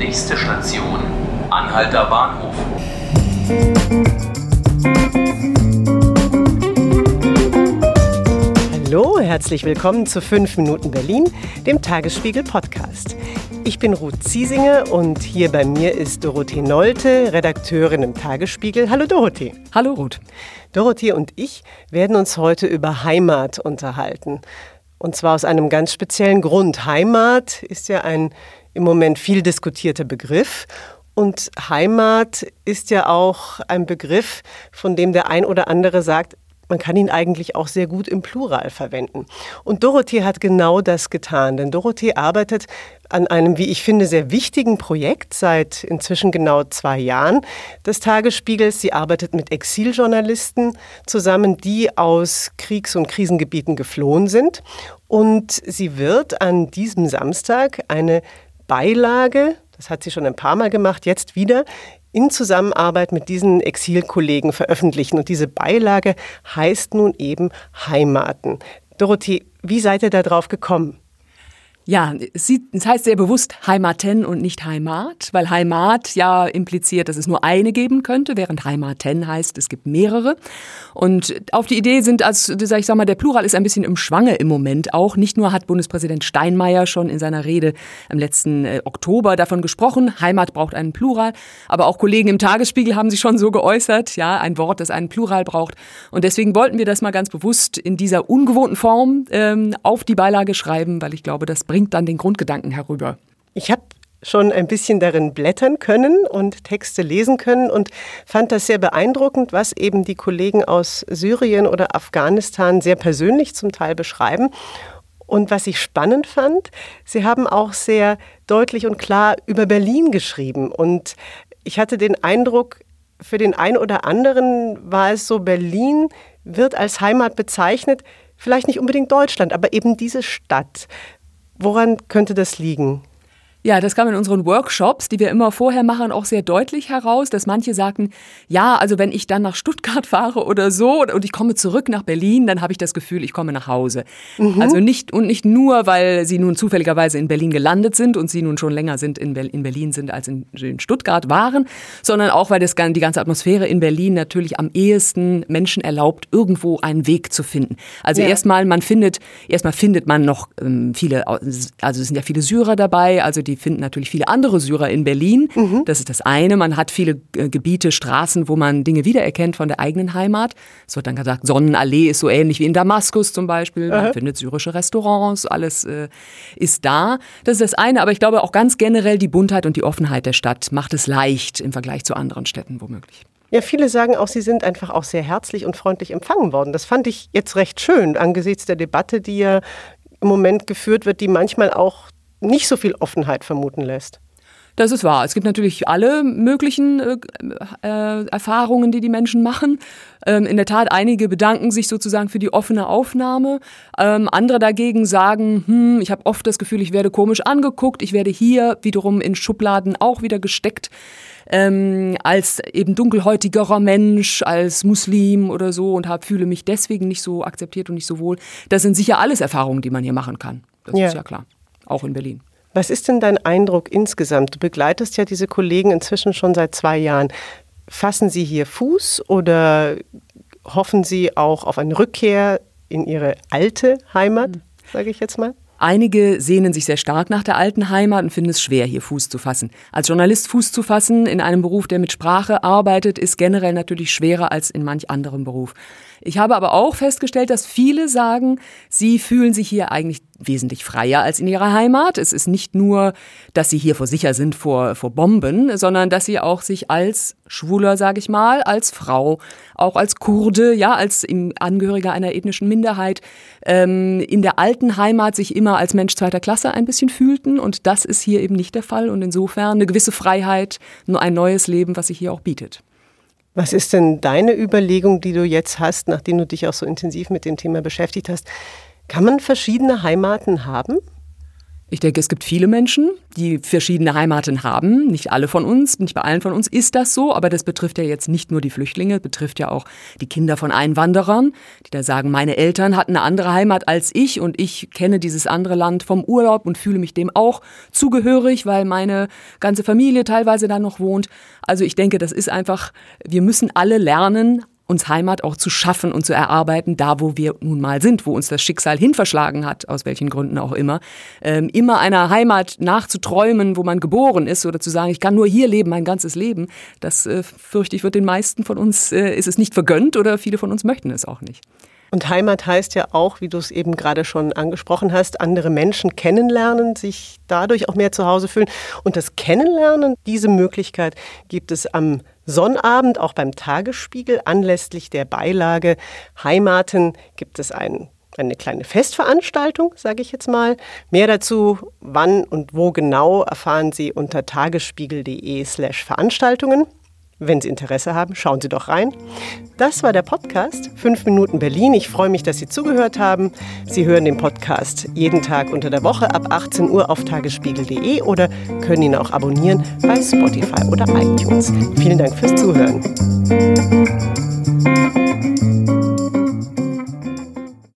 Nächste Station, Anhalter Bahnhof. Hallo, herzlich willkommen zu 5 Minuten Berlin, dem Tagesspiegel Podcast. Ich bin Ruth Ziesinger und hier bei mir ist Dorothee Nolte, Redakteurin im Tagesspiegel. Hallo Dorothee. Hallo Ruth. Dorothee und ich werden uns heute über Heimat unterhalten. Und zwar aus einem ganz speziellen Grund. Heimat ist ja ein im Moment viel diskutierter Begriff. Und Heimat ist ja auch ein Begriff, von dem der ein oder andere sagt, man kann ihn eigentlich auch sehr gut im Plural verwenden. Und Dorothee hat genau das getan, denn Dorothee arbeitet an einem, wie ich finde, sehr wichtigen Projekt seit inzwischen genau zwei Jahren des Tagesspiegels. Sie arbeitet mit Exiljournalisten zusammen, die aus Kriegs- und Krisengebieten geflohen sind. Und sie wird an diesem Samstag eine Beilage, das hat sie schon ein paar Mal gemacht, jetzt wieder in Zusammenarbeit mit diesen Exilkollegen veröffentlichen. Und diese Beilage heißt nun eben Heimaten. Dorothee, wie seid ihr da drauf gekommen? Ja, es heißt sehr bewusst Heimaten und nicht Heimat, weil Heimat ja impliziert, dass es nur eine geben könnte, während Heimaten heißt, es gibt mehrere. Und auf die Idee sind, also ich sag mal, der Plural ist ein bisschen im Schwange im Moment auch. Nicht nur hat Bundespräsident Steinmeier schon in seiner Rede am letzten äh, Oktober davon gesprochen, Heimat braucht einen Plural, aber auch Kollegen im Tagesspiegel haben sich schon so geäußert, ja, ein Wort, das einen Plural braucht. Und deswegen wollten wir das mal ganz bewusst in dieser ungewohnten Form ähm, auf die Beilage schreiben, weil ich glaube, das bringt dann den Grundgedanken herüber. Ich habe schon ein bisschen darin blättern können und Texte lesen können und fand das sehr beeindruckend, was eben die Kollegen aus Syrien oder Afghanistan sehr persönlich zum Teil beschreiben. Und was ich spannend fand, sie haben auch sehr deutlich und klar über Berlin geschrieben. Und ich hatte den Eindruck, für den einen oder anderen war es so, Berlin wird als Heimat bezeichnet, vielleicht nicht unbedingt Deutschland, aber eben diese Stadt. Woran könnte das liegen? Ja, das kam in unseren Workshops, die wir immer vorher machen, auch sehr deutlich heraus, dass manche sagten, ja, also wenn ich dann nach Stuttgart fahre oder so und ich komme zurück nach Berlin, dann habe ich das Gefühl, ich komme nach Hause. Mhm. Also nicht und nicht nur, weil sie nun zufälligerweise in Berlin gelandet sind und sie nun schon länger sind in, in Berlin sind als in, in, Stuttgart waren, sondern auch, weil das, die ganze Atmosphäre in Berlin natürlich am ehesten Menschen erlaubt, irgendwo einen Weg zu finden. Also ja. erstmal, man findet, erstmal findet man noch ähm, viele, also es sind ja viele Syrer dabei, also die die finden natürlich viele andere Syrer in Berlin. Mhm. Das ist das eine. Man hat viele äh, Gebiete, Straßen, wo man Dinge wiedererkennt von der eigenen Heimat. Es wird dann gesagt, Sonnenallee ist so ähnlich wie in Damaskus zum Beispiel. Man Aha. findet syrische Restaurants, alles äh, ist da. Das ist das eine. Aber ich glaube auch ganz generell die Buntheit und die Offenheit der Stadt macht es leicht im Vergleich zu anderen Städten womöglich. Ja, viele sagen auch, sie sind einfach auch sehr herzlich und freundlich empfangen worden. Das fand ich jetzt recht schön angesichts der Debatte, die ja im Moment geführt wird, die manchmal auch nicht so viel Offenheit vermuten lässt. Das ist wahr. Es gibt natürlich alle möglichen äh, äh, Erfahrungen, die die Menschen machen. Ähm, in der Tat, einige bedanken sich sozusagen für die offene Aufnahme. Ähm, andere dagegen sagen, hm, ich habe oft das Gefühl, ich werde komisch angeguckt. Ich werde hier wiederum in Schubladen auch wieder gesteckt. Ähm, als eben dunkelhäutigerer Mensch, als Muslim oder so und hab, fühle mich deswegen nicht so akzeptiert und nicht so wohl. Das sind sicher alles Erfahrungen, die man hier machen kann. Das ja. ist ja klar auch in Berlin. Was ist denn dein Eindruck insgesamt? Du begleitest ja diese Kollegen inzwischen schon seit zwei Jahren. Fassen sie hier Fuß oder hoffen sie auch auf eine Rückkehr in ihre alte Heimat, sage ich jetzt mal? Einige sehnen sich sehr stark nach der alten Heimat und finden es schwer, hier Fuß zu fassen. Als Journalist Fuß zu fassen in einem Beruf, der mit Sprache arbeitet, ist generell natürlich schwerer als in manch anderem Beruf. Ich habe aber auch festgestellt, dass viele sagen, sie fühlen sich hier eigentlich wesentlich freier als in ihrer Heimat. Es ist nicht nur, dass sie hier vor sicher sind vor, vor Bomben, sondern dass sie auch sich als Schwuler, sage ich mal, als Frau, auch als Kurde, ja, als Angehöriger einer ethnischen Minderheit ähm, in der alten Heimat sich immer als Mensch zweiter Klasse ein bisschen fühlten. Und das ist hier eben nicht der Fall. Und insofern eine gewisse Freiheit, nur ein neues Leben, was sich hier auch bietet. Was ist denn deine Überlegung, die du jetzt hast, nachdem du dich auch so intensiv mit dem Thema beschäftigt hast? Kann man verschiedene Heimaten haben? Ich denke, es gibt viele Menschen, die verschiedene Heimaten haben. Nicht alle von uns, nicht bei allen von uns ist das so, aber das betrifft ja jetzt nicht nur die Flüchtlinge, betrifft ja auch die Kinder von Einwanderern, die da sagen, meine Eltern hatten eine andere Heimat als ich und ich kenne dieses andere Land vom Urlaub und fühle mich dem auch zugehörig, weil meine ganze Familie teilweise da noch wohnt. Also ich denke, das ist einfach, wir müssen alle lernen, uns Heimat auch zu schaffen und zu erarbeiten, da wo wir nun mal sind, wo uns das Schicksal hinverschlagen hat, aus welchen Gründen auch immer. Ähm, immer einer Heimat nachzuträumen, wo man geboren ist oder zu sagen, ich kann nur hier leben, mein ganzes Leben, das äh, fürchte ich, wird den meisten von uns, äh, ist es nicht vergönnt oder viele von uns möchten es auch nicht. Und Heimat heißt ja auch, wie du es eben gerade schon angesprochen hast, andere Menschen kennenlernen, sich dadurch auch mehr zu Hause fühlen. Und das Kennenlernen, diese Möglichkeit gibt es am Sonnabend auch beim Tagesspiegel. Anlässlich der Beilage Heimaten gibt es ein eine kleine Festveranstaltung, sage ich jetzt mal. Mehr dazu, wann und wo genau, erfahren Sie unter tagesspiegel.de/slash Veranstaltungen. Wenn Sie Interesse haben, schauen Sie doch rein. Das war der Podcast 5 Minuten Berlin. Ich freue mich, dass Sie zugehört haben. Sie hören den Podcast jeden Tag unter der Woche ab 18 Uhr auf tagesspiegel.de oder können ihn auch abonnieren bei Spotify oder iTunes. Vielen Dank fürs Zuhören.